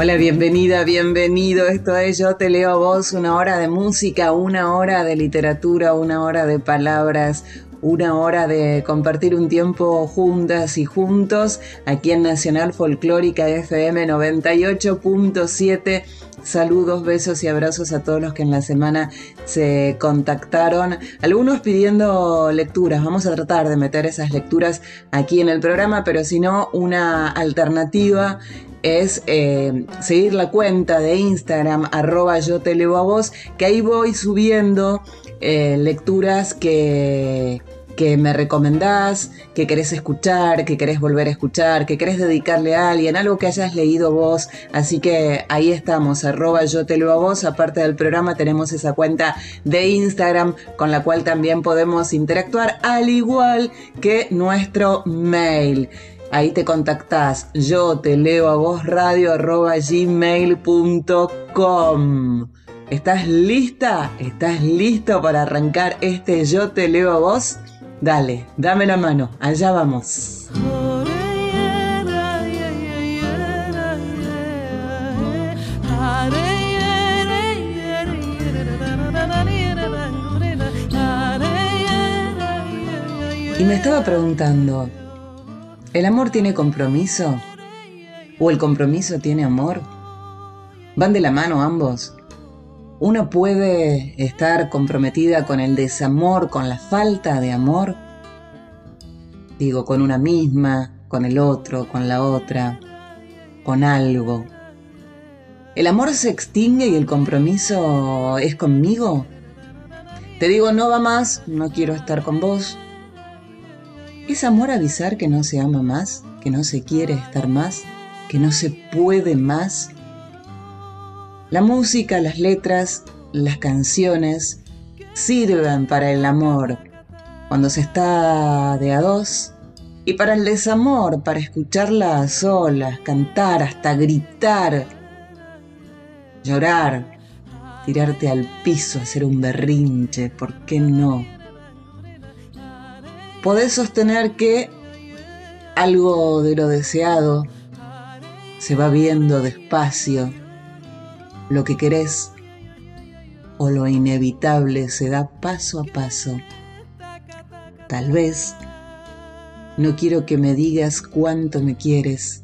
Hola, bienvenida, bienvenido. Esto es Yo te leo a vos, una hora de música, una hora de literatura, una hora de palabras, una hora de compartir un tiempo juntas y juntos aquí en Nacional Folclórica FM 98.7. Saludos, besos y abrazos a todos los que en la semana se contactaron. Algunos pidiendo lecturas. Vamos a tratar de meter esas lecturas aquí en el programa, pero si no, una alternativa es eh, seguir la cuenta de Instagram, arroba yo te leo a vos, que ahí voy subiendo eh, lecturas que, que me recomendás, que querés escuchar, que querés volver a escuchar, que querés dedicarle a alguien, algo que hayas leído vos. Así que ahí estamos, arroba yo te leo a vos. Aparte del programa tenemos esa cuenta de Instagram con la cual también podemos interactuar, al igual que nuestro mail. Ahí te contactás. Yo te leo a vos radio arroba gmail.com. ¿Estás lista? ¿Estás listo para arrancar este Yo te leo a vos? Dale, dame la mano. Allá vamos. Y me estaba preguntando, ¿El amor tiene compromiso? ¿O el compromiso tiene amor? ¿Van de la mano ambos? ¿Uno puede estar comprometida con el desamor, con la falta de amor? Digo, con una misma, con el otro, con la otra, con algo. ¿El amor se extingue y el compromiso es conmigo? Te digo, no va más, no quiero estar con vos, ¿Es amor avisar que no se ama más, que no se quiere estar más, que no se puede más? La música, las letras, las canciones sirven para el amor cuando se está de a dos y para el desamor, para escucharla a solas, cantar, hasta gritar, llorar, tirarte al piso, hacer un berrinche, ¿por qué no? Podés sostener que algo de lo deseado se va viendo despacio, lo que querés o lo inevitable se da paso a paso. Tal vez no quiero que me digas cuánto me quieres,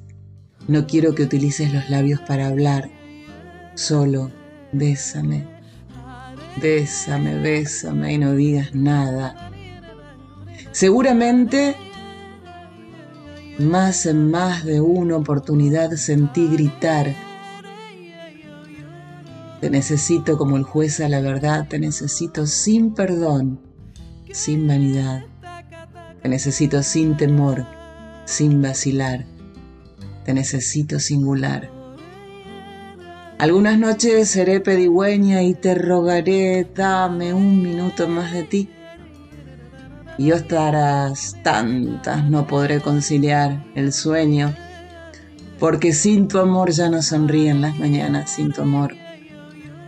no quiero que utilices los labios para hablar, solo bésame, bésame, bésame y no digas nada Seguramente más en más de una oportunidad sentí gritar, te necesito como el juez a la verdad, te necesito sin perdón, sin vanidad, te necesito sin temor, sin vacilar, te necesito singular. Algunas noches seré pedigüeña y te rogaré, dame un minuto más de ti y otras tantas no podré conciliar el sueño, porque sin tu amor ya no sonríen las mañanas, sin tu amor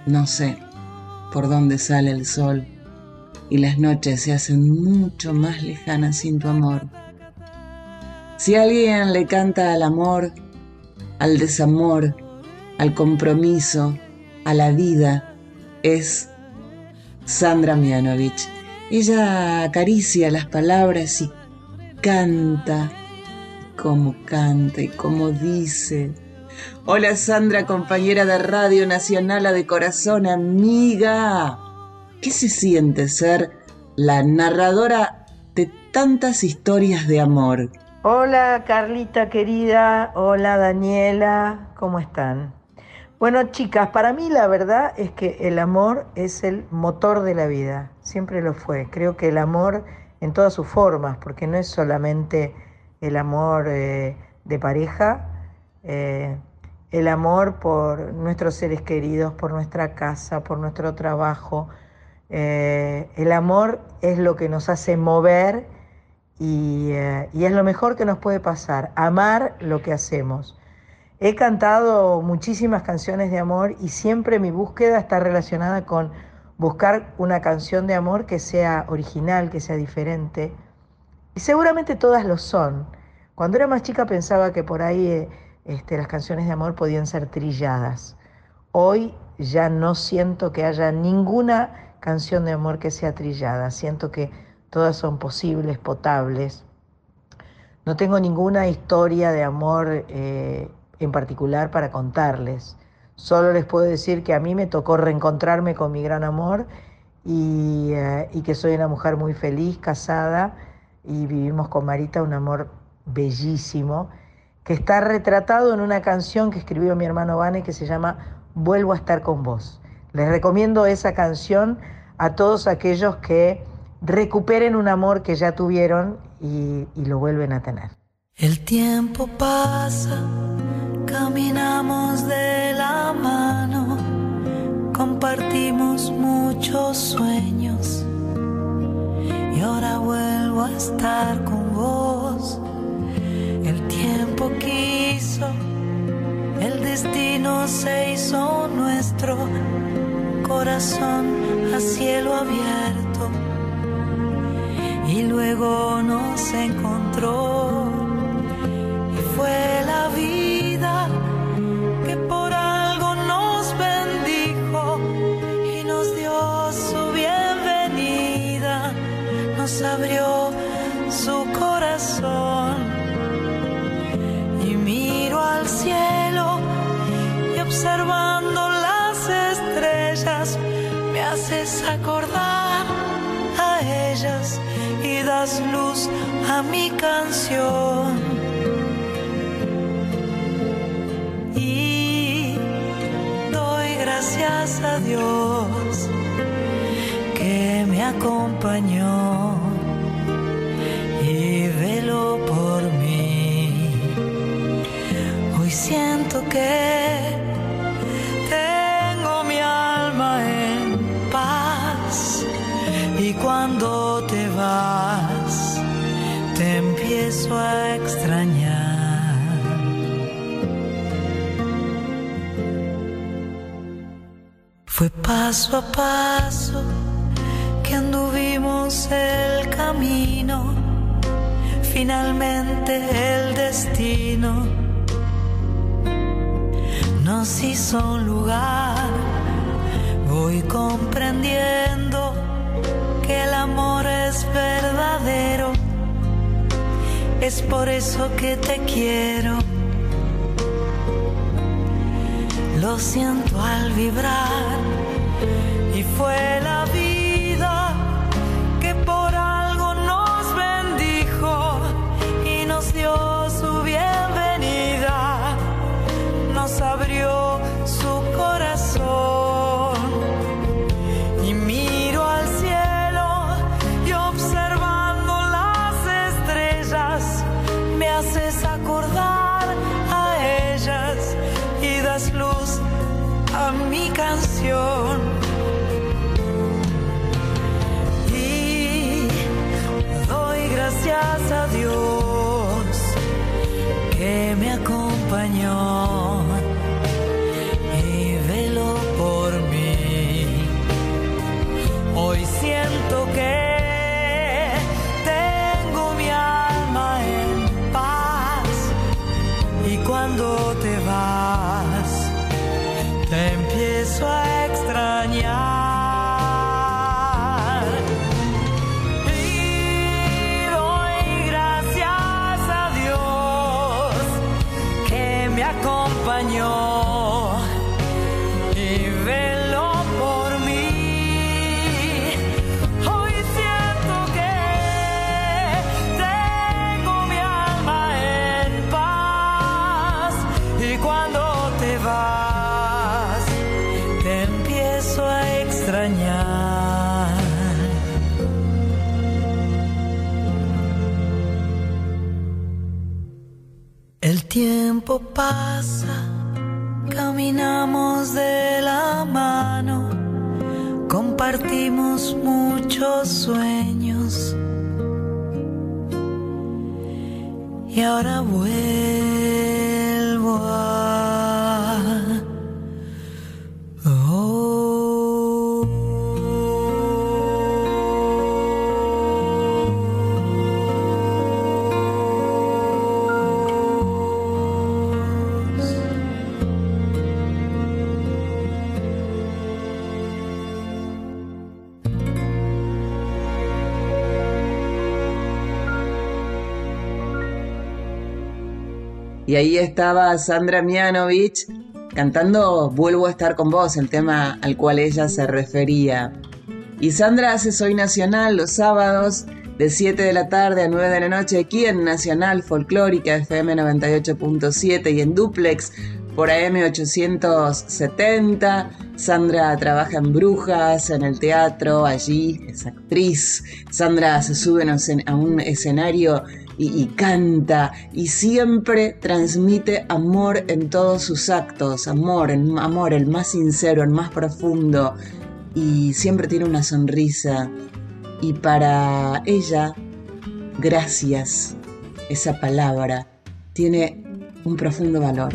no sé por dónde sale el sol y las noches se hacen mucho más lejanas sin tu amor. Si alguien le canta al amor, al desamor, al compromiso, a la vida, es Sandra Mianovich. Ella acaricia las palabras y canta, como canta y como dice. Hola Sandra, compañera de Radio Nacional, de corazón, amiga. ¿Qué se siente ser la narradora de tantas historias de amor? Hola Carlita querida, hola Daniela, ¿cómo están? Bueno, chicas, para mí la verdad es que el amor es el motor de la vida, siempre lo fue. Creo que el amor en todas sus formas, porque no es solamente el amor eh, de pareja, eh, el amor por nuestros seres queridos, por nuestra casa, por nuestro trabajo. Eh, el amor es lo que nos hace mover y, y, es lo mejor que nos puede pasar, amar lo que hacemos. He cantado muchísimas canciones de amor y siempre mi búsqueda está relacionada con buscar una canción de amor que sea original, que sea diferente. Y seguramente todas lo son. Cuando era más chica pensaba que por ahí eh, este, las canciones de amor podían ser trilladas. Hoy ya no siento que haya ninguna canción de amor que sea trillada. Siento que todas son posibles, potables. No tengo ninguna historia de amor eh, en particular para contarles. Solo les puedo decir que a mí me tocó reencontrarme con mi gran amor y, eh, y que soy una mujer muy feliz, casada, y vivimos con Marita un amor bellísimo, que está retratado en una canción que escribió mi hermano Vane que se llama Vuelvo a estar con vos. Les recomiendo esa canción a todos aquellos que recuperen un amor que ya tuvieron y, y lo vuelven a tener. El tiempo pasa Caminamos de la mano, compartimos muchos sueños. Y ahora vuelvo a estar con vos. El tiempo quiso, el destino se hizo nuestro, corazón a cielo abierto. Y luego nos encontró. Y fue la vida que por algo nos bendijo y nos dio su bienvenida, nos abrió su corazón. Y miro al cielo y observando las estrellas, me haces acordar a ellas y das luz a mi canción. Gracias a Dios que me acompañó y veló por mí. Hoy siento que tengo mi alma en paz y cuando te vas te empiezo a extrañar. Paso a paso que anduvimos el camino, finalmente el destino nos hizo un lugar. Voy comprendiendo que el amor es verdadero, es por eso que te quiero lo siento al vibrar fue la me acompañó pasa caminamos de la mano, compartimos muchos sueños. Y ahora vuelvo a... Y ahí estaba Sandra Mianovich cantando Vuelvo a estar con vos, el tema al cual ella se refería. Y Sandra hace Soy Nacional los sábados de 7 de la tarde a 9 de la noche aquí en Nacional Folclórica FM 98.7 y en Duplex por AM 870. Sandra trabaja en Brujas, en el teatro, allí es actriz. Sandra se sube a un escenario y, canta y siempre transmite amor en todos sus actos, amor, el, amor, el más sincero, el más profundo y siempre tiene una sonrisa y para ella, gracias, esa palabra tiene un profundo valor.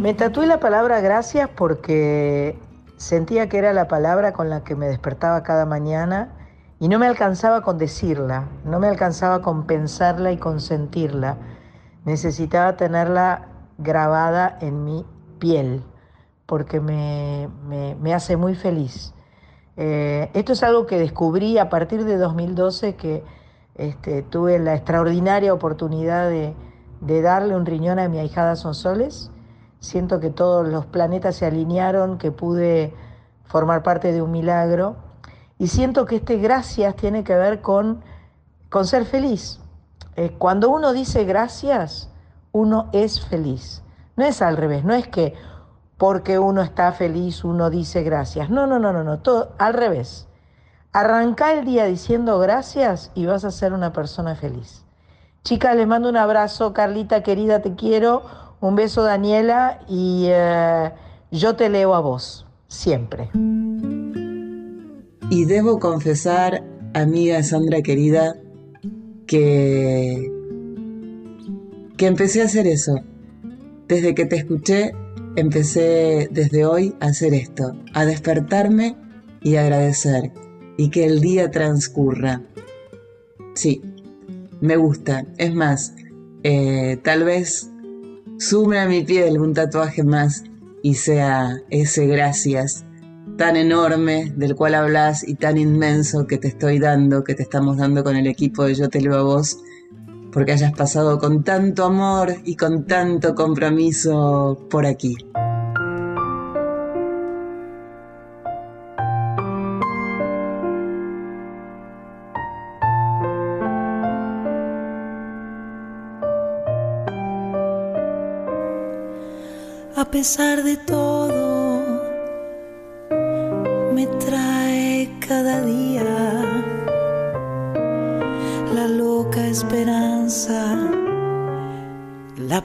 Me tatué la palabra gracias porque sentía que era la palabra con la que me despertaba cada mañana y no me alcanzaba con decirla, no me alcanzaba con pensarla y con sentirla. Necesitaba tenerla grabada en mi piel, porque me, hace muy feliz. Eh, esto es algo que descubrí a partir de 2012 que este, tuve la extraordinaria oportunidad de, de, darle un riñón a mi ahijada Sonsoles. Siento que todos los planetas se alinearon, que pude formar parte de un milagro y siento que este gracias tiene que ver con, con ser feliz. Eh, cuando uno dice gracias, uno es feliz. No es al revés, no es que porque uno está feliz uno dice gracias. No, no, no, no, no, todo al revés. Arranca el día diciendo gracias y vas a ser una persona feliz. Chicas, les mando un abrazo. Carlita, querida, te quiero. Un beso, Daniela. Y eh, yo te leo a vos, siempre. Y debo confesar, amiga Sandra querida, que, que empecé a hacer eso. Desde que te escuché, empecé desde hoy a hacer esto, a despertarme y agradecer, y que el día transcurra. Sí, me gusta. Es más, eh, tal vez sume a mi piel un tatuaje más y sea ese gracias tan enorme del cual hablas y tan inmenso que te estoy dando, que te estamos dando con el equipo de Yo Te Leo a Vos, porque hayas pasado con tanto amor y con tanto compromiso por aquí. A pesar de todo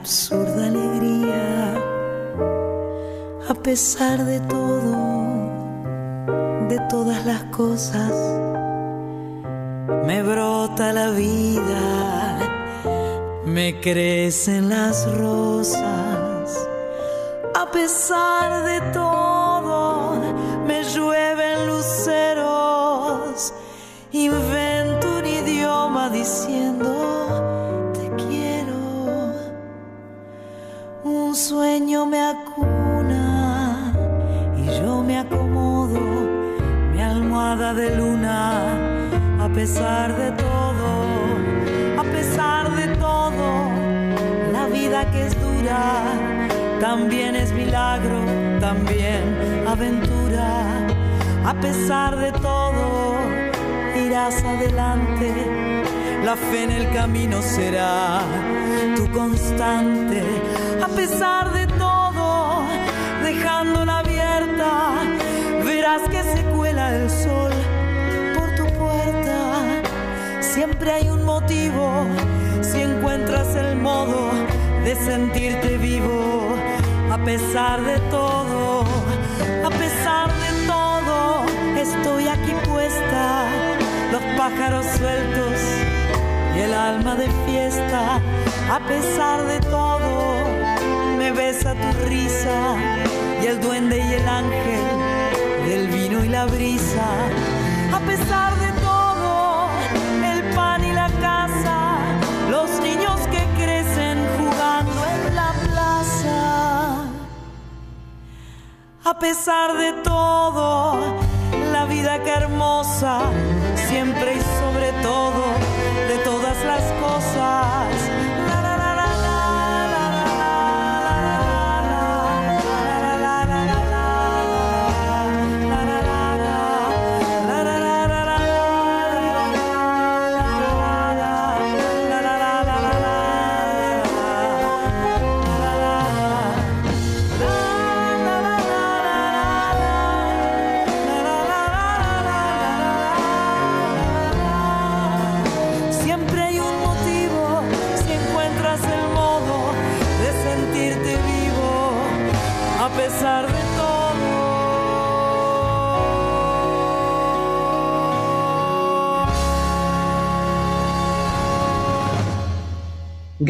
absurda alegría, a pesar de todo, de todas las cosas, me brota la vida, me crecen las rosas, a pesar de todo, a pesar de todo, a pesar de todo, la vida que es dura. También es milagro, también aventura, a pesar de todo irás adelante, la fe en el camino será tu constante, siempre hay un motivo, si encuentras el modo de sentirte vivo, a pesar de todo, a pesar de todo, estoy aquí puesta, los pájaros sueltos y el alma de fiesta, a pesar de todo, me besa tu risa y el duende y el ángel del vino y la brisa, a pesar de pesar de todo, la vida que hermosa, siempre y sobre todo, de todas las cosas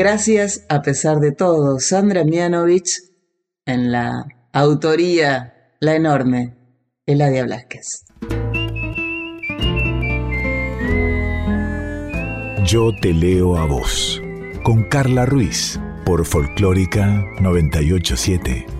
Gracias a pesar de todo, Sandra Mianovich en la autoría, la enorme, Eladia Blasquez. Yo te leo a vos, con Carla Ruiz, por Folclórica 987.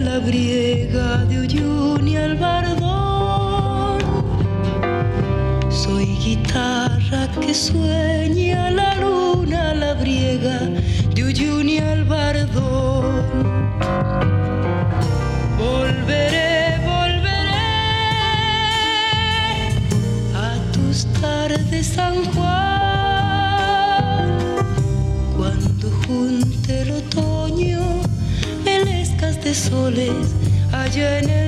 la griega de Uyuni al bardón. Soy guitarra que sueña la Goodness.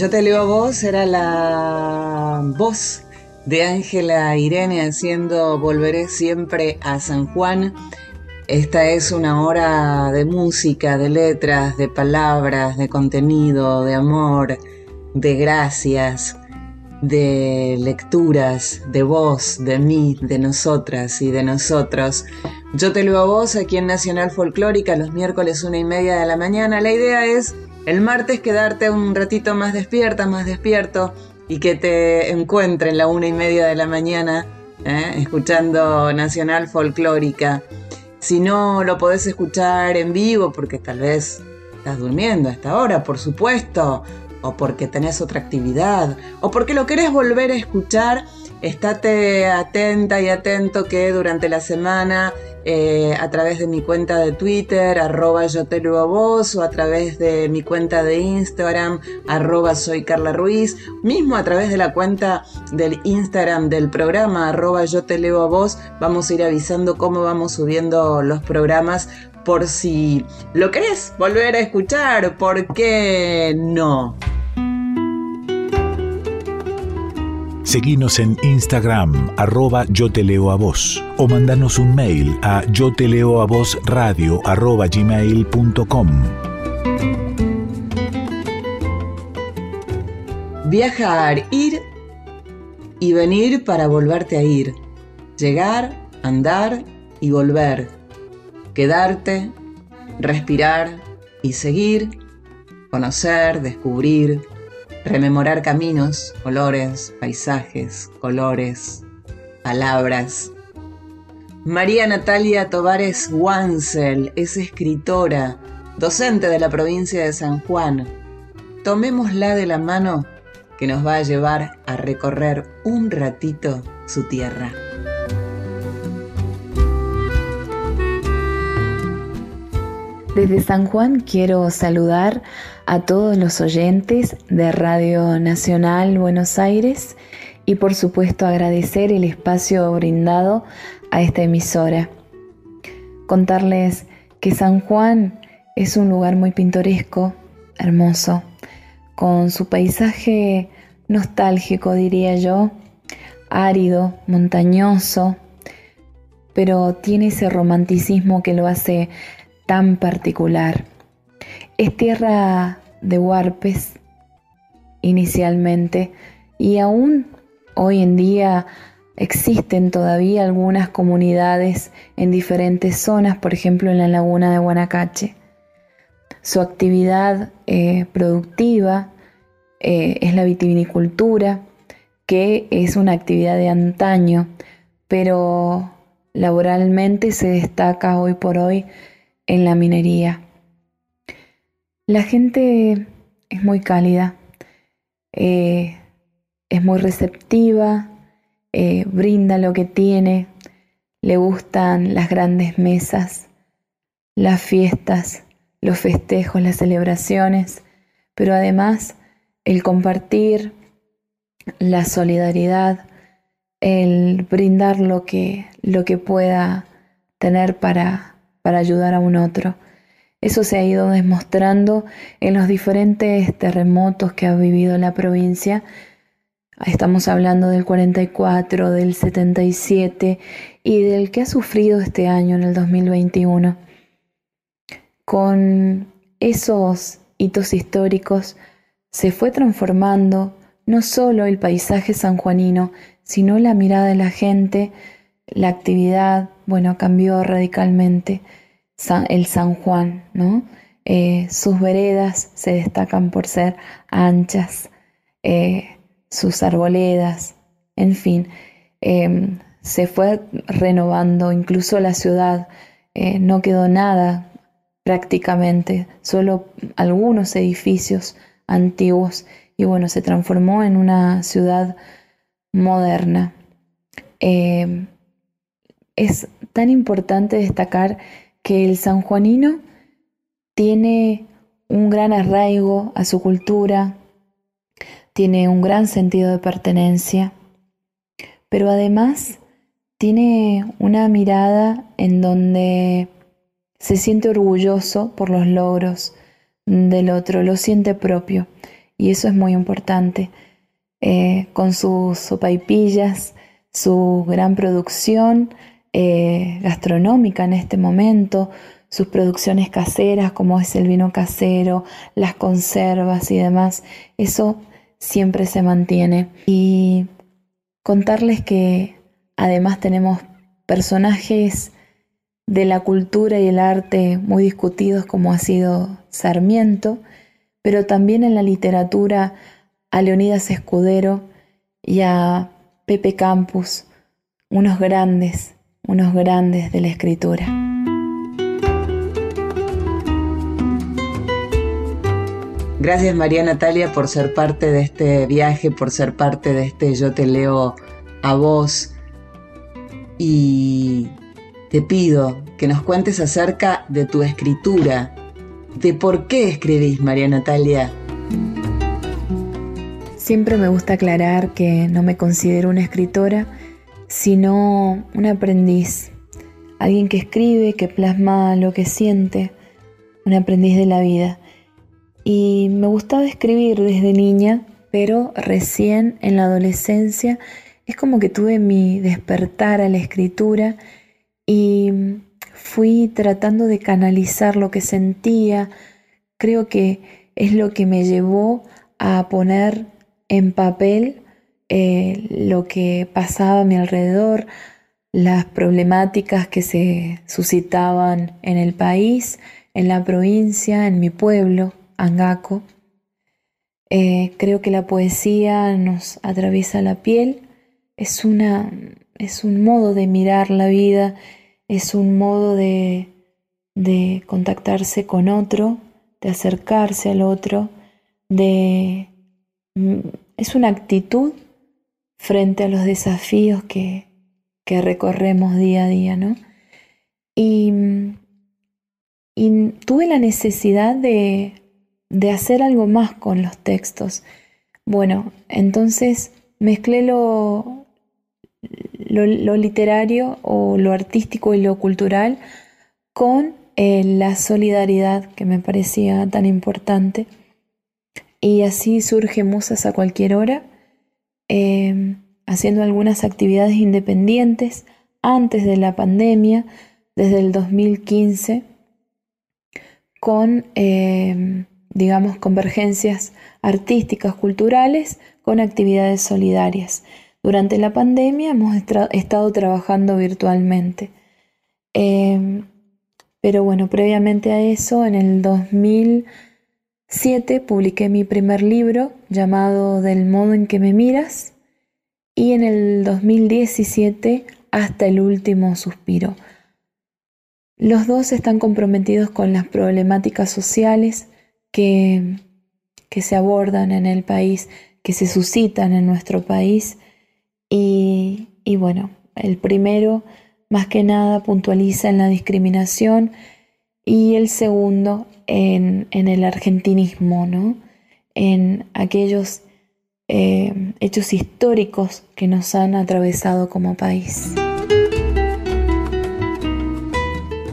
Yo te leo a vos era la voz de Ángela Irene haciendo Volveré siempre a San Juan. Esta es una hora de música, de letras, de palabras, de contenido, de amor, de gracias, de lecturas, de voz, de mí, de nosotras y de nosotros. Yo te leo a vos aquí en Nacional Folclórica los miércoles una y media de la mañana. La idea es el martes quedarte un ratito más despierta, más despierto y que te encuentren la una y media de la mañana ¿eh? escuchando Nacional Folclórica. Si no lo podés escuchar en vivo porque tal vez estás durmiendo a esta hora, por supuesto, o porque tenés otra actividad, o porque lo querés volver a escuchar, estate atenta y atento que durante la semana eh, a través de mi cuenta de Twitter, arroba yo te a vos, o a través de mi cuenta de Instagram, arroba soy Carla Ruiz, mismo a través de la cuenta del Instagram del programa, arroba yo te leo a vos, vamos a ir avisando cómo vamos subiendo los programas por si lo querés volver a escuchar, ¿por qué no? Seguinos en Instagram, arroba yo te leo a vos, o mandanos un mail a yo te leo a vos radio arroba. Viajar, ir y venir para volverte a ir. Llegar, andar y volver. Quedarte, respirar y seguir. Conocer, descubrir, rememorar caminos, olores, paisajes, colores, palabras. María Natalia Tovares Wansel es escritora, docente de la provincia de San Juan. Tomémosla de la mano que nos va a llevar a recorrer un ratito su tierra. Desde San Juan quiero saludar a todos los oyentes de Radio Nacional Buenos Aires y por supuesto agradecer el espacio brindado a esta emisora. Contarles que San Juan es un lugar muy pintoresco, hermoso, con su paisaje nostálgico diría yo, árido, montañoso, pero tiene ese romanticismo que lo hace tan particular. Es tierra de huarpes inicialmente y aún hoy en día existen todavía algunas comunidades en diferentes zonas, por ejemplo en la laguna de Guanacache. Su actividad eh, productiva eh, es la vitivinicultura, que es una actividad de antaño, pero laboralmente se destaca hoy por hoy en la minería. La gente es muy cálida, eh, es muy receptiva, eh, brinda lo que tiene, le gustan las grandes mesas, las fiestas, los festejos, las celebraciones, pero además el compartir, la solidaridad, el brindar lo que, lo que pueda tener para, para ayudar a un otro. Eso se ha ido demostrando en los diferentes terremotos que ha vivido la provincia. Estamos hablando del 44, del 77 y del que ha sufrido este año, en el 2021. Con esos hitos históricos se fue transformando no solo el paisaje sanjuanino, sino la mirada de la gente, la actividad, bueno, cambió radicalmente el San Juan, ¿no? Eh, sus veredas se destacan por ser anchas, eh, sus arboledas en fin, em, se fue renovando incluso la ciudad, eh, no quedó nada prácticamente, solo algunos edificios antiguos y bueno, se transformó en una ciudad moderna. Em, es tan importante destacar que el sanjuanino tiene un gran arraigo a su cultura, tiene un gran sentido de pertenencia, pero además tiene una mirada en donde se siente orgulloso por los logros del otro, lo siente propio y eso es muy importante. Eh, con sus sopaipillas, su gran producción eh, gastronómica en este momento, sus producciones caseras como es el vino casero, las conservas y demás, eso siempre se mantiene. Y contarles que además tenemos personajes de la cultura y el arte muy discutidos como ha sido Sarmiento, pero también en la literatura a Leonidas Escudero y a Pepe Campus, unos grandes, unos grandes de la escritura. Gracias María Natalia por ser parte de este viaje, por ser parte de este Yo te leo a vos. Y te pido que nos cuentes acerca de tu escritura, de por qué escribís María Natalia. Siempre me gusta aclarar que no me considero una escritora, sino un aprendiz, alguien que escribe, que plasma lo que siente, un aprendiz de la vida. Y me gustaba escribir desde niña, pero recién en la adolescencia es como que tuve mi despertar a la escritura y fui tratando de canalizar lo que sentía. Creo que es lo que me llevó a poner en papel eh, lo que pasaba a mi alrededor, las problemáticas que se suscitaban en el país, en la provincia, en mi pueblo. Angaco. Eh, creo que la poesía nos atraviesa la piel, es, una, es un modo de mirar la vida, es un modo de, de contactarse con otro, de acercarse al otro, de, mm, es una actitud frente a los desafíos que, que recorremos día a día, ¿no? Y, tuve la necesidad de, de hacer algo más con los textos. Bueno, entonces mezclé lo, lo, literario o lo artístico y lo cultural con eh, la solidaridad que me parecía tan importante. Y así surge Musas a cualquier hora, em, haciendo algunas actividades independientes antes de la pandemia, desde el 2015, con em, digamos, convergencias artísticas, culturales, con actividades solidarias. Durante la pandemia hemos estado trabajando virtualmente. Em, pero bueno, previamente a eso, en el 2007 publiqué mi primer libro llamado Del modo en que me miras y en el 2017 Hasta el último suspiro. Los dos están comprometidos con las problemáticas sociales que, que se abordan en el país, que se suscitan en nuestro país. Y, y bueno, el primero más que nada puntualiza en la discriminación y el segundo en, en el argentinismo, ¿no? en aquellos eh, hechos históricos que nos han atravesado como país.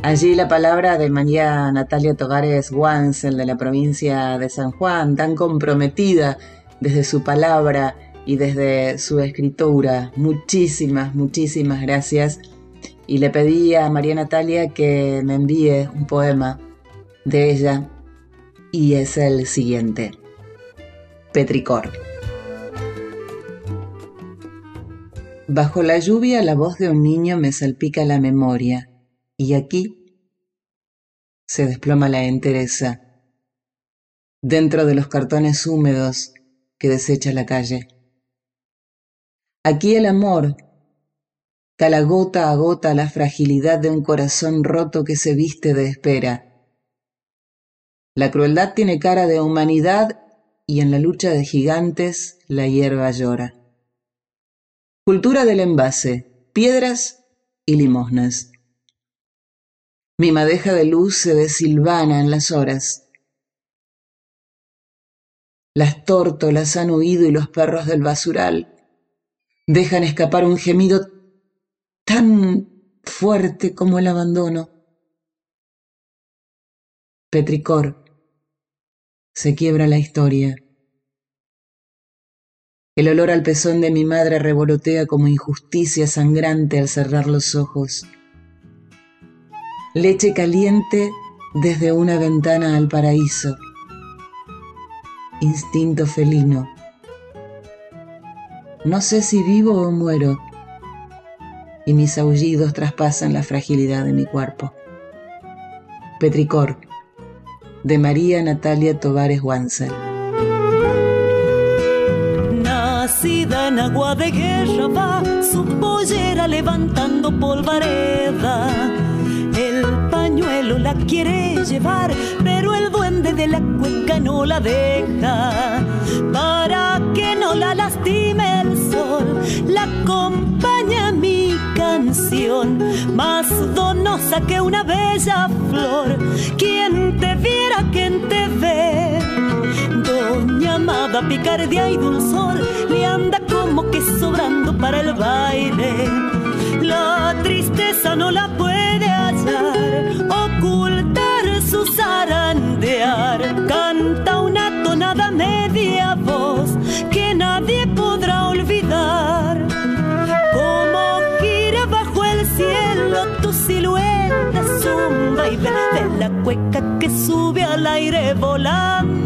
Allí la palabra de María Natalia Togares Wansel de la provincia de San Juan, tan comprometida desde su palabra y desde su escritura. Muchísimas, muchísimas gracias. Y le pedí a María Natalia que me envíe un poema de ella y es el siguiente. Petricor. Bajo la lluvia la voz de un niño me salpica la memoria y aquí se desploma la entereza dentro de los cartones húmedos que desecha la calle. Aquí el amor cala gota a gota la fragilidad de un corazón roto que se viste de espera. La crueldad tiene cara de humanidad y en la lucha de gigantes la hierba llora. Cultura del envase, piedras y limosnas. Mi madeja de luz se desilvana en las horas. Las tórtolas han huido y los perros del basural dejan escapar un gemido tan fuerte como el abandono. Petricor, se quiebra la historia. El olor al pezón de mi madre revolotea como injusticia sangrante al cerrar los ojos. Leche caliente desde una ventana al paraíso. Instinto felino. No sé si vivo o muero y mis aullidos traspasan la fragilidad de mi cuerpo. Petricor, de María Natalia Tovares Wansel. Nacida en agua de guerra va su pollera levantando polvareda. El pañuelo la quiere llevar, pero el duende de la cuenca no la deja. Para que no la lastime el sol, la acompaña mi más donosa que una bella flor. Quien te viera, quien te ve. Doña amada, picardía y dulzor, le anda como que sobrando para el baile. La tristeza no la puede hallar, ocultar su zarandear. Canta una tonada media voz que nadie podrá olvidar al aire volando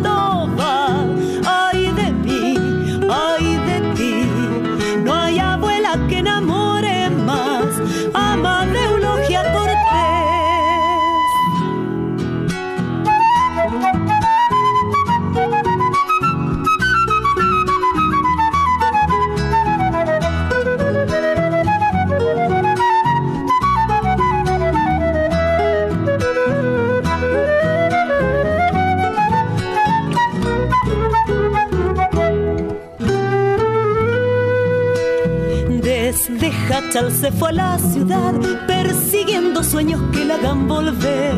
fue a la ciudad persiguiendo sueños que la hagan volver.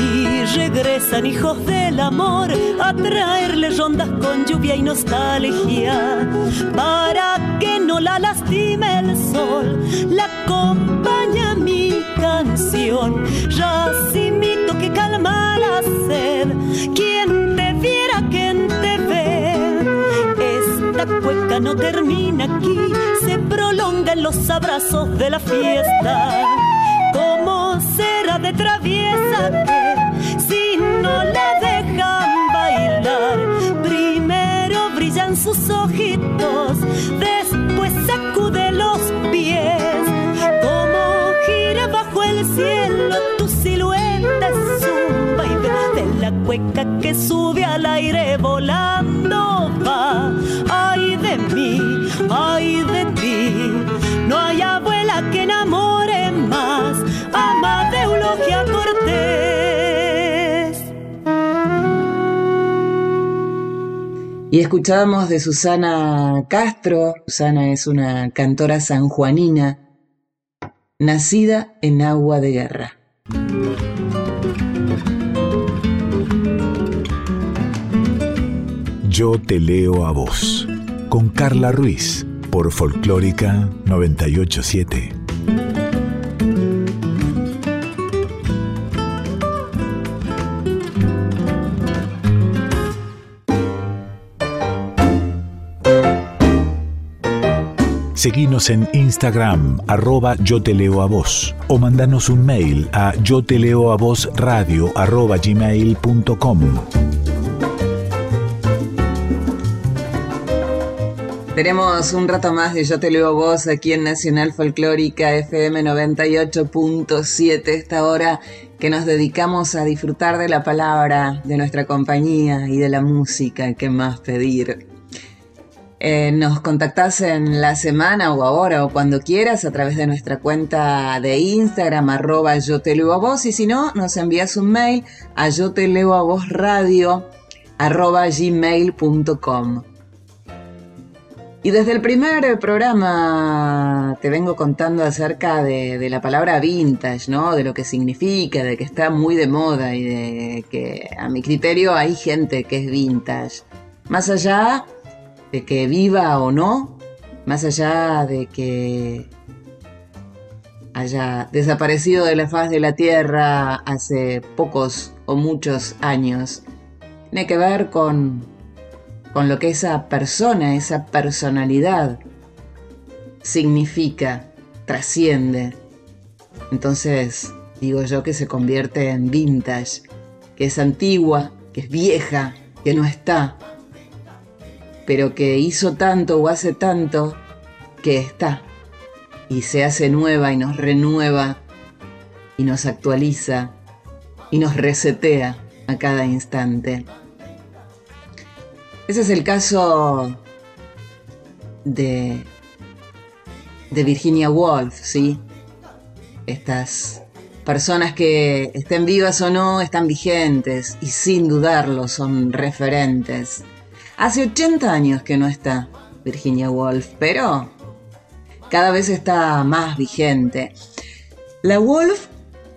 Y regresan hijos del amor a traerle rondas con lluvia y nostalgia. Para que no la lastime el sol, la acompaña mi canción. Racimito que calma la sed. Quien te viera, quien te ve. Esta cueca no termina aquí en los abrazos de la fiesta. ¿Cómo será de traviesa que si no la dejan bailar? Primero brillan sus ojitos, después sacude los pies. Como gira bajo el cielo tu silueta es un baile de la cueca que sube al aire volando va. Escuchábamos de Susana Castro. Susana es una cantora sanjuanina, nacida en agua de guerra. Yo te leo a vos, con Carla Ruiz por Folclórica 987. Seguinos en Instagram, arroba yo te leo a vos, o mandanos un mail a yo te leo a vos radio arroba gmail.com. Tenemos un rato más de Yo te leo vos aquí en Nacional Folclórica FM 98.7, esta hora que nos dedicamos a disfrutar de la palabra, de nuestra compañía y de la música, ¿qué más pedir? Eh, nos contactás en la semana o ahora o cuando quieras a través de nuestra cuenta de Instagram, arroba yo te leo a vos, y si no, nos envías un mail a yo te leo a vos radio, arroba gmail.com. Y desde el primer programa te vengo contando acerca de, de, la palabra vintage, ¿no? De lo que significa, de que está muy de moda y de que a mi criterio hay gente que es vintage. Más allá de que viva o no, más allá de que haya desaparecido de la faz de la Tierra hace pocos o muchos años, tiene que ver con, con lo que esa persona, esa personalidad significa, trasciende. Entonces, digo yo que se convierte en vintage, que es antigua, que es vieja, que no está, pero que hizo tanto o hace tanto que está y se hace nueva y nos renueva y nos actualiza y nos resetea a cada instante. Ese es el caso de, de Virginia Woolf, ¿sí? Estas personas que estén vivas o no están vigentes y sin dudarlo son referentes Hace 80 años que no está Virginia Woolf, pero cada vez está más vigente. La Woolf,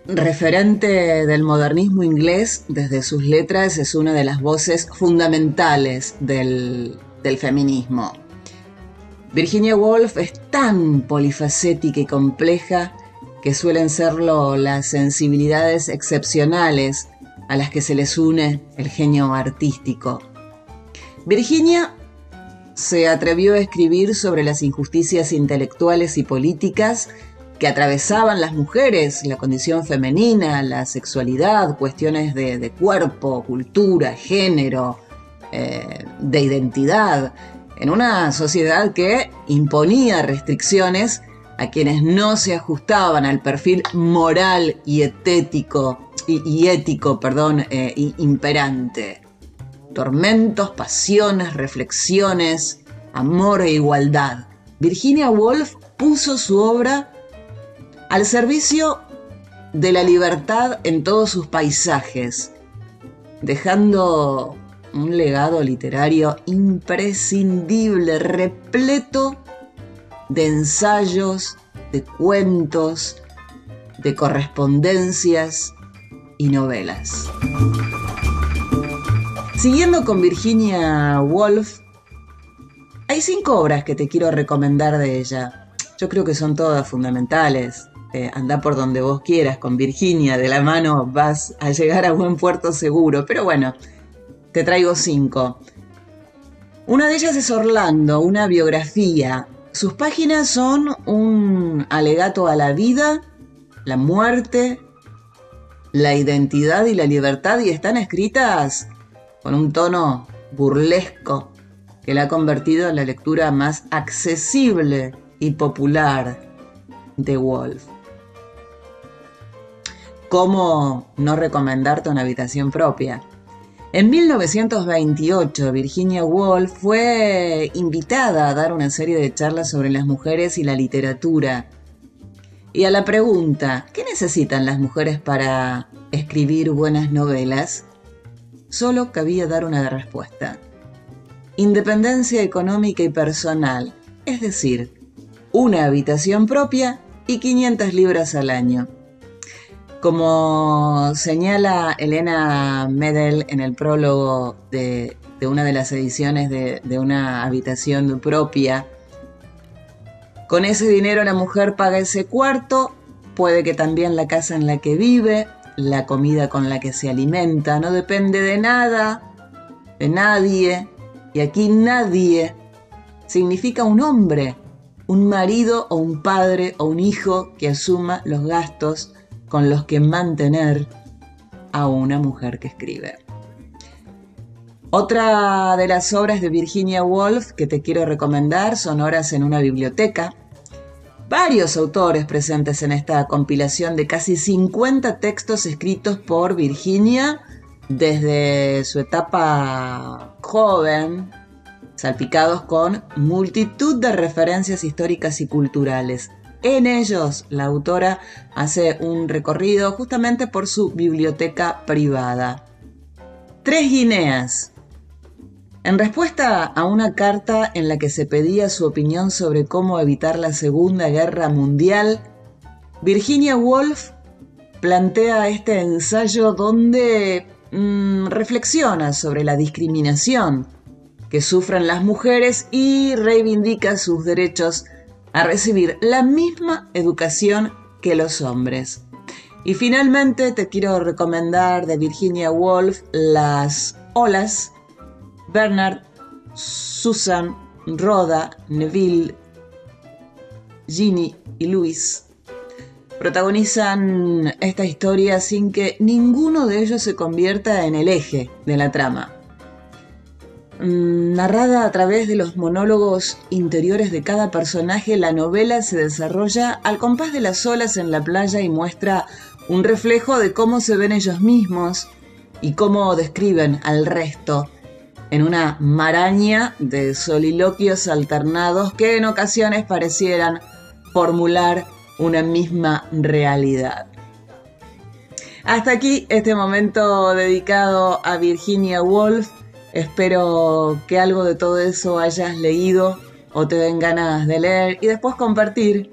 referente del modernismo inglés, desde sus letras es una de las voces fundamentales del, del feminismo. Virginia Woolf es tan polifacética y compleja que suelen serlo las sensibilidades excepcionales a las que se les une el genio artístico. Virginia se atrevió a escribir sobre las injusticias intelectuales y políticas que atravesaban las mujeres, la condición femenina, la sexualidad, cuestiones de, cuerpo, cultura, género, eh, de identidad, en una sociedad que imponía restricciones a quienes no se ajustaban al perfil moral y y, ético eh, imperante tormentos, pasiones, reflexiones, amor e igualdad. Virginia Woolf puso su obra al servicio de la libertad en todos sus paisajes, dejando un legado literario imprescindible, repleto de ensayos, de cuentos, de correspondencias y novelas. Siguiendo con Virginia Woolf, hay cinco obras que te quiero recomendar de ella. Yo creo que son todas fundamentales. Eh, anda por donde vos quieras con Virginia, de la mano vas a llegar a buen puerto seguro. Pero bueno, te traigo cinco. Una de ellas es Orlando, una biografía. Sus páginas son un alegato a la vida, la muerte, la identidad y la libertad y están escritas con un tono burlesco que la ha convertido en la lectura más accesible y popular de Wolf. ¿Cómo no recomendarte una habitación propia? En 1928, Virginia Woolf fue invitada a dar una serie de charlas sobre las mujeres y la literatura. Y a la pregunta, ¿qué necesitan las mujeres para escribir buenas novelas? Solo cabía dar una respuesta. Independencia económica y personal, es decir, una habitación propia y 500 libras al año. Como señala Elena Medel en el prólogo de, una de las ediciones de, de una habitación propia, con ese dinero la mujer paga ese cuarto, puede que también la casa en la que vive, la comida con la que se alimenta, no depende de nada, de nadie, y aquí nadie significa un hombre, un marido o un padre o un hijo que asuma los gastos con los que mantener a una mujer que escribe. Otra de las obras de Virginia Woolf que te quiero recomendar son Horas en una biblioteca, varios autores presentes en esta compilación de casi 50 textos escritos por Virginia desde su etapa joven salpicados con multitud de referencias históricas y culturales. En ellos, la autora hace un recorrido justamente por su biblioteca privada. Tres Guineas. En respuesta a una carta en la que se pedía su opinión sobre cómo evitar la Segunda Guerra Mundial, Virginia Woolf plantea este ensayo donde mm, reflexiona sobre la discriminación que sufran las mujeres y reivindica sus derechos a recibir la misma educación que los hombres. Y finalmente te quiero recomendar de Virginia Woolf Las Olas, Bernard, Susan, Rhoda, Neville, Ginny y Luis protagonizan esta historia sin que ninguno de ellos se convierta en el eje de la trama. Mm, narrada a través de los monólogos interiores de cada personaje, la novela se desarrolla al compás de las olas en la playa y muestra un reflejo de cómo se ven ellos mismos y cómo describen al resto en una maraña de soliloquios alternados que en ocasiones parecieran formular una misma realidad. Hasta aquí este momento dedicado a Virginia Woolf Espero que algo de todo eso hayas leído o te den ganas de leer y después compartir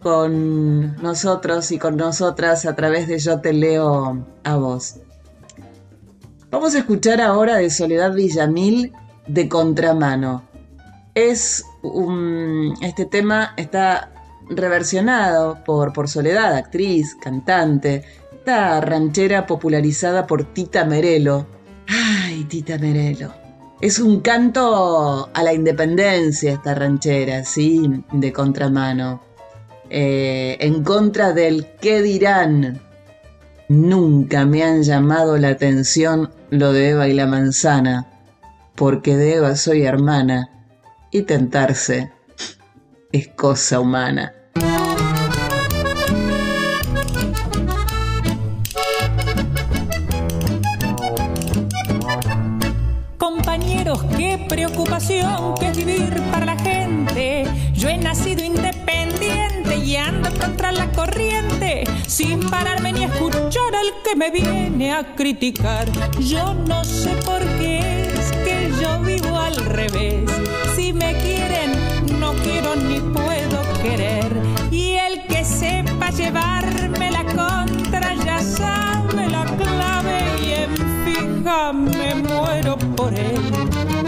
con nosotros y con nosotras a través de Yo te leo a vos. Vamos a escuchar ahora de Soledad Villamil de Contramano. Es este tema está reversionado por, por Soledad, actriz, cantante, esta ranchera popularizada por Tita Merelo, Ay, Tita Merelo. Es un canto a la independencia esta ranchera, ¿sí? De contramano. Eh, en contra del qué dirán. Nunca me han llamado la atención lo de Eva y la manzana, porque de Eva soy hermana y tentarse es cosa humana. Me viene a criticar. Yo no sé por qué es que yo vivo al revés. Si me quieren, no quiero ni puedo querer. Y el que sepa llevarme la contra ya sabe la clave y en fija me muero por él.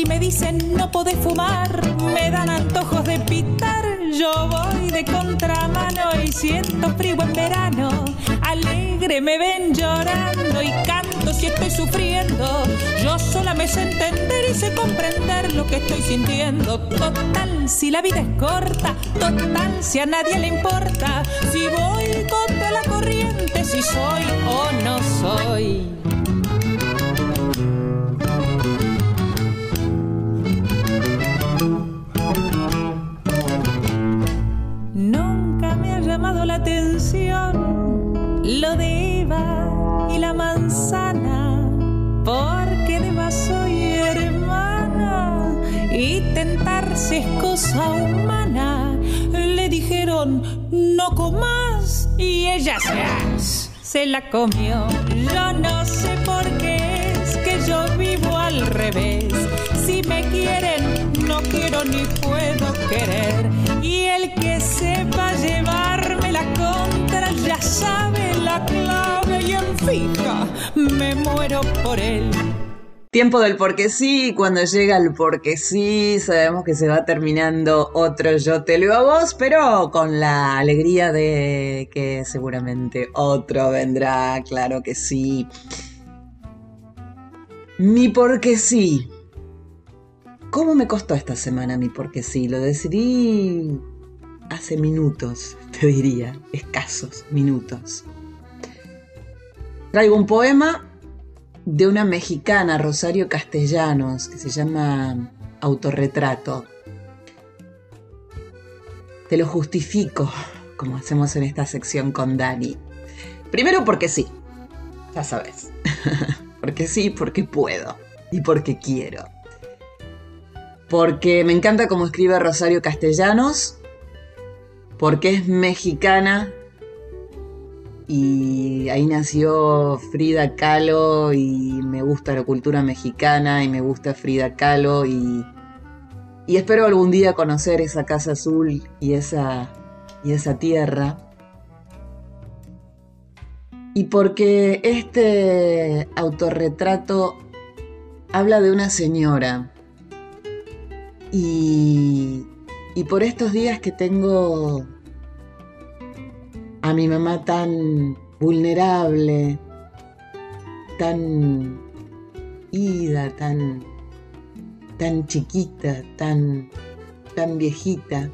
Si me dicen no podés fumar, me dan antojos de pitar. Yo voy de contramano y siento frío en verano. Alegre me ven llorando y canto si estoy sufriendo. Yo sola me sé entender y sé comprender lo que estoy sintiendo. Total, si la vida es corta, total, si a nadie le importa. Si voy contra la corriente, si soy o no soy. Ella se, la comió. Yo no sé por qué es que yo vivo al revés. Si me quieren, no quiero ni puedo querer. Y el que sepa llevar la contra ya sabe la clave y en fija me muero por él. Tiempo del porque sí, cuando llega el porque sí, sabemos que se va terminando otro Yo te leo a vos, pero con la alegría de que seguramente otro vendrá, claro que sí. Mi porque sí. ¿Cómo me costó esta semana mi porque sí? Lo decidí hace minutos, te diría, escasos minutos. Traigo un poema de una mexicana, Rosario Castellanos, que se llama Autorretrato. Te lo justifico como hacemos en esta sección con Dani. Primero porque sí, ya sabes. porque sí, porque puedo y porque quiero. Porque me encanta cómo escribe Rosario Castellanos, porque es mexicana y ahí nació Frida Kahlo y me gusta la cultura mexicana y me gusta Frida Kahlo y, y espero algún día conocer esa casa azul y esa, y esa tierra. Y porque este autorretrato habla de una señora y, y por estos días que tengo a mi mamá tan vulnerable, tan ida, tan, tan chiquita, tan, tan viejita.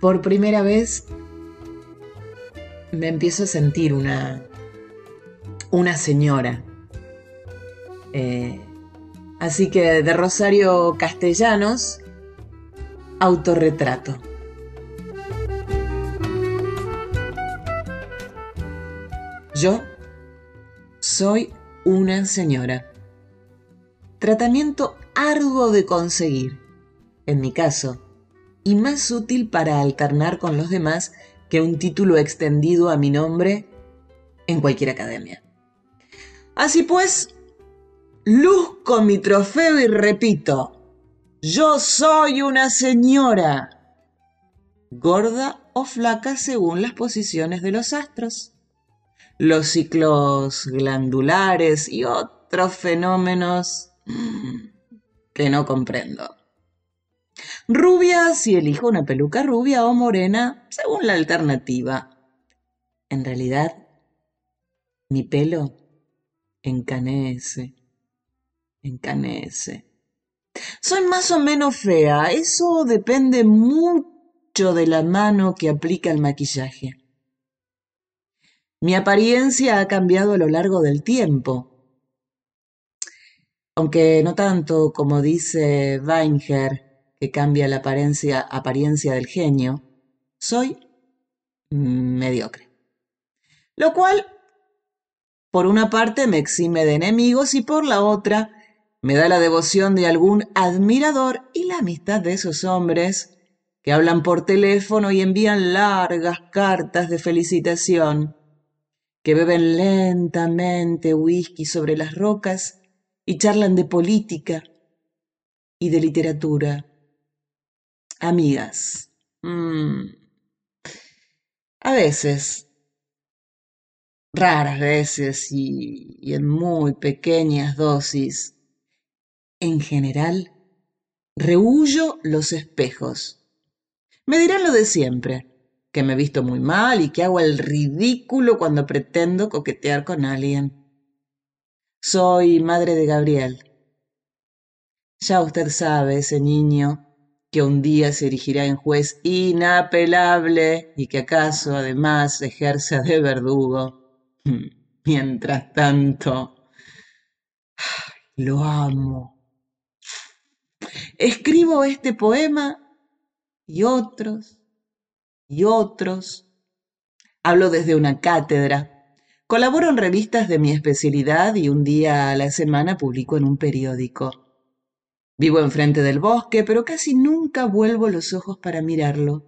Por primera vez me empiezo a sentir una, una señora. Eh, así que de Rosario Castellanos, autorretrato. Yo soy una señora. Tratamiento arduo de conseguir, en mi caso, y más útil para alternar con los demás que un título extendido a mi nombre en cualquier academia. Así pues, luzco mi trofeo y repito, yo soy una señora, gorda o flaca según las posiciones de los astros los ciclos glandulares y otros fenómenos que no comprendo. Rubia si elijo una peluca rubia o morena, según la alternativa. En realidad, mi pelo encanece, encanece. Soy más o menos fea, eso depende mucho de la mano que aplica el maquillaje. Mi apariencia ha cambiado a lo largo del tiempo. Aunque no tanto como dice Weinger, que cambia la apariencia, apariencia del genio, soy mediocre. Lo cual, por una parte, me exime de enemigos y por la otra, me da la devoción de algún admirador y la amistad de esos hombres que hablan por teléfono y envían largas cartas de felicitación que beben lentamente whisky sobre las rocas y charlan de política y de literatura. Amigas. Mm, a veces, raras veces y, y en muy pequeñas dosis, en general, rehuyo los espejos. Me dirán lo de siempre que me he visto muy mal y que hago el ridículo cuando pretendo coquetear con alguien. Soy madre de Gabriel. Ya usted sabe, ese niño que un día se erigirá en juez inapelable y que acaso además ejerce de verdugo. Mientras tanto, lo amo. Escribo este poema y otros y otros. Hablo desde una cátedra. Colaboro en revistas de mi especialidad y un día a la semana publico en un periódico. Vivo enfrente del bosque, pero casi nunca vuelvo los ojos para mirarlo.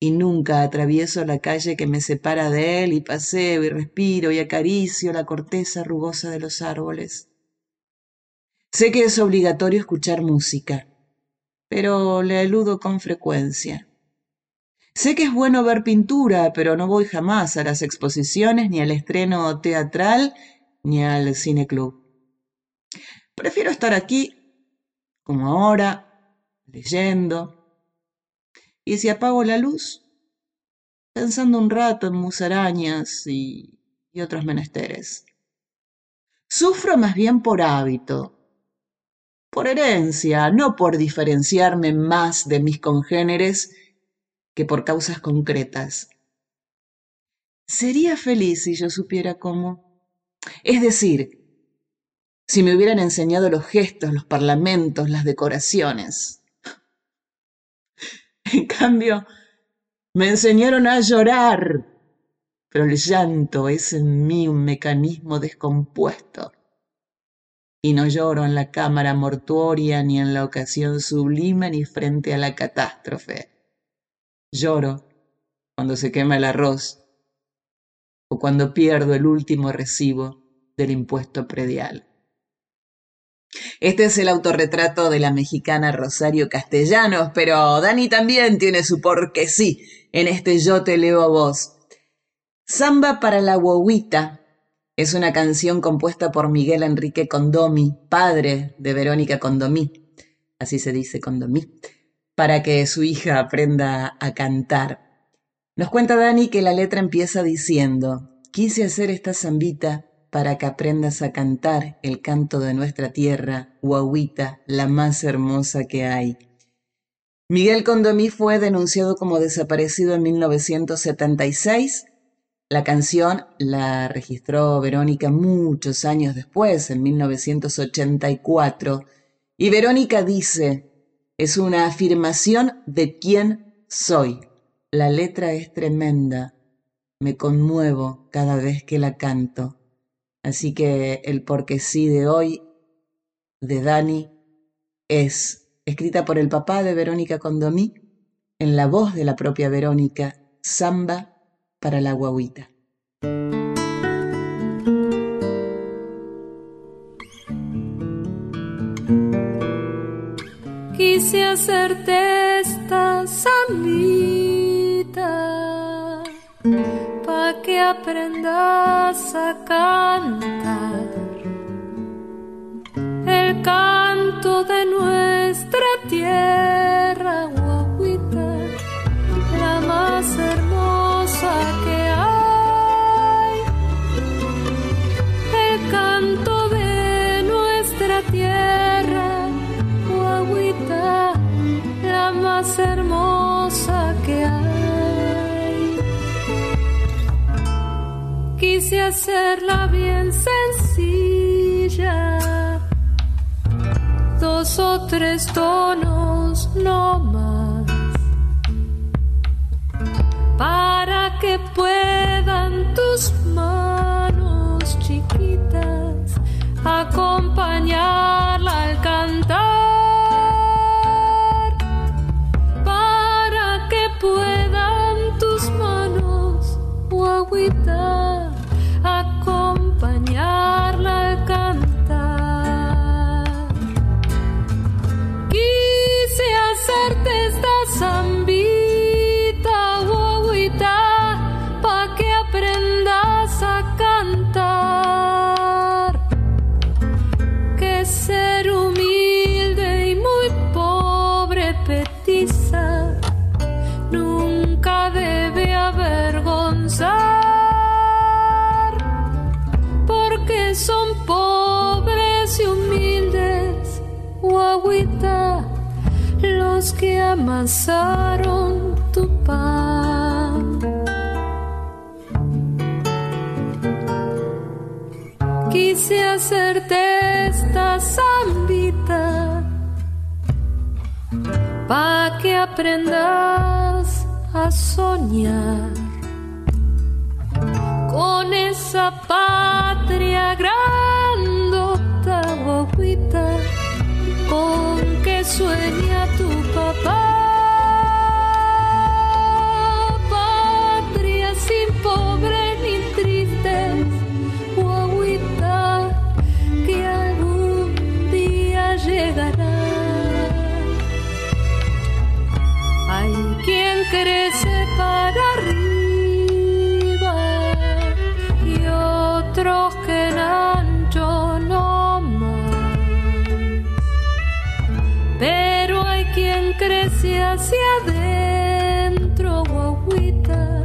Y nunca atravieso la calle que me separa de él y paseo y respiro y acaricio la corteza rugosa de los árboles. Sé que es obligatorio escuchar música, pero le eludo con frecuencia. Sé que es bueno ver pintura, pero no voy jamás a las exposiciones, ni al estreno teatral, ni al cine club. Prefiero estar aquí, como ahora, leyendo. Y si apago la luz, pensando un rato en musarañas y, y otros menesteres. Sufro más bien por hábito, por herencia, no por diferenciarme más de mis congéneres que por causas concretas. Sería feliz si yo supiera cómo. Es decir, si me hubieran enseñado los gestos, los parlamentos, las decoraciones. En cambio, me enseñaron a llorar, pero el llanto es en mí un mecanismo descompuesto. Y no lloro en la cámara mortuoria, ni en la ocasión sublime, ni frente a la catástrofe. Lloro cuando se quema el arroz o cuando pierdo el último recibo del impuesto predial. Este es el autorretrato de la mexicana Rosario Castellanos, pero Dani también tiene su porque sí en este Yo te leo a vos. Samba para la guaguita es una canción compuesta por Miguel Enrique Condomi, padre de Verónica Condomí, así se dice Condomí, para que su hija aprenda a cantar. Nos cuenta Dani que la letra empieza diciendo, quise hacer esta zambita para que aprendas a cantar el canto de nuestra tierra, guaguita, la más hermosa que hay. Miguel Condomí fue denunciado como desaparecido en 1976. La canción la registró Verónica muchos años después, en 1984, y Verónica dice, es una afirmación de quién soy. La letra es tremenda, me conmuevo cada vez que la canto. Así que el porque sí de hoy, de Dani, es escrita por el papá de Verónica Condomí, en la voz de la propia Verónica, Samba para la guaguita. Quise hacerte esta sambita pa' que aprendas a cantar el canto de nuestra tierra, más hermosa que hay. Quise hacerla bien sencilla. Dos o tres tonos no más. Para que puedan tus manos chiquitas acompañarla al cantar guaguita acompañarla amasaron tu pan. Quise hacerte esta zambita pa' que aprendas a soñar con esa patria grandota, guaguita con que sueña tu papá. Para arriba y otros que en ancho no más. Pero hay quien crece hacia adentro, guaguita,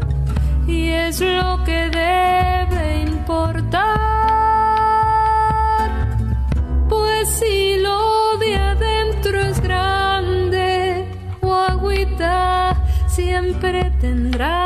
y es lo siempre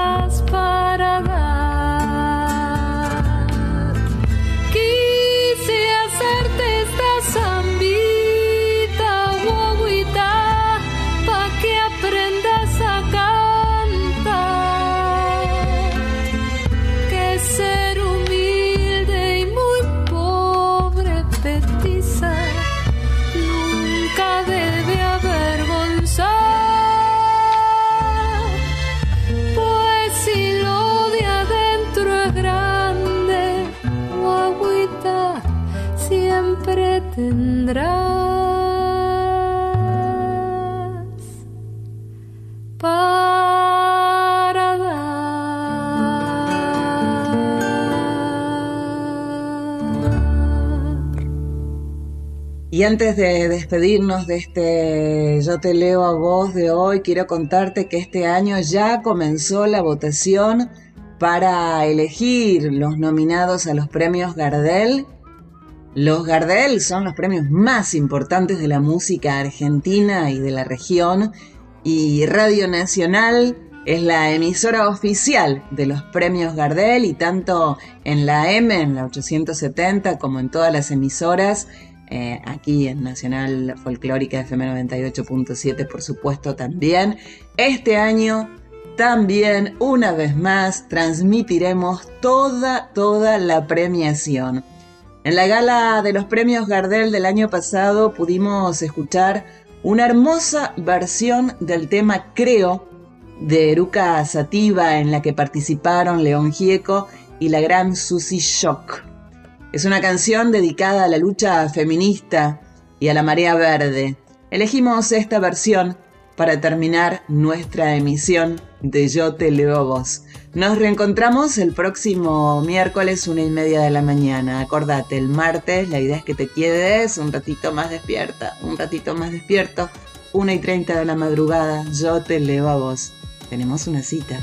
Y antes de despedirnos de este Yo te leo a vos de hoy, quiero contarte que este año ya comenzó la votación para elegir los nominados a los premios Gardel. Los Gardel son los premios más importantes de la música argentina y de la región y Radio Nacional es la emisora oficial de los premios Gardel y tanto en la M, en la 870, como en todas las emisoras, eh, aquí en Nacional Folclórica FM 98.7 por supuesto también. Este año también una vez más transmitiremos toda, toda la premiación. En la gala de los premios Gardel del año pasado pudimos escuchar una hermosa versión del tema Creo de Eruca Sativa en la que participaron León Gieco y la gran Susie Shock. Es una canción dedicada a la lucha feminista y a la marea verde. Elegimos esta versión para terminar nuestra emisión de Yo te leo vos. Nos reencontramos el próximo miércoles, una y media de la mañana. Acordate, el martes la idea es que te quedes un ratito más despierta, un ratito más despierto, una y treinta de la madrugada. Yo te leo a vos. Tenemos una cita.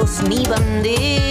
Ni banderas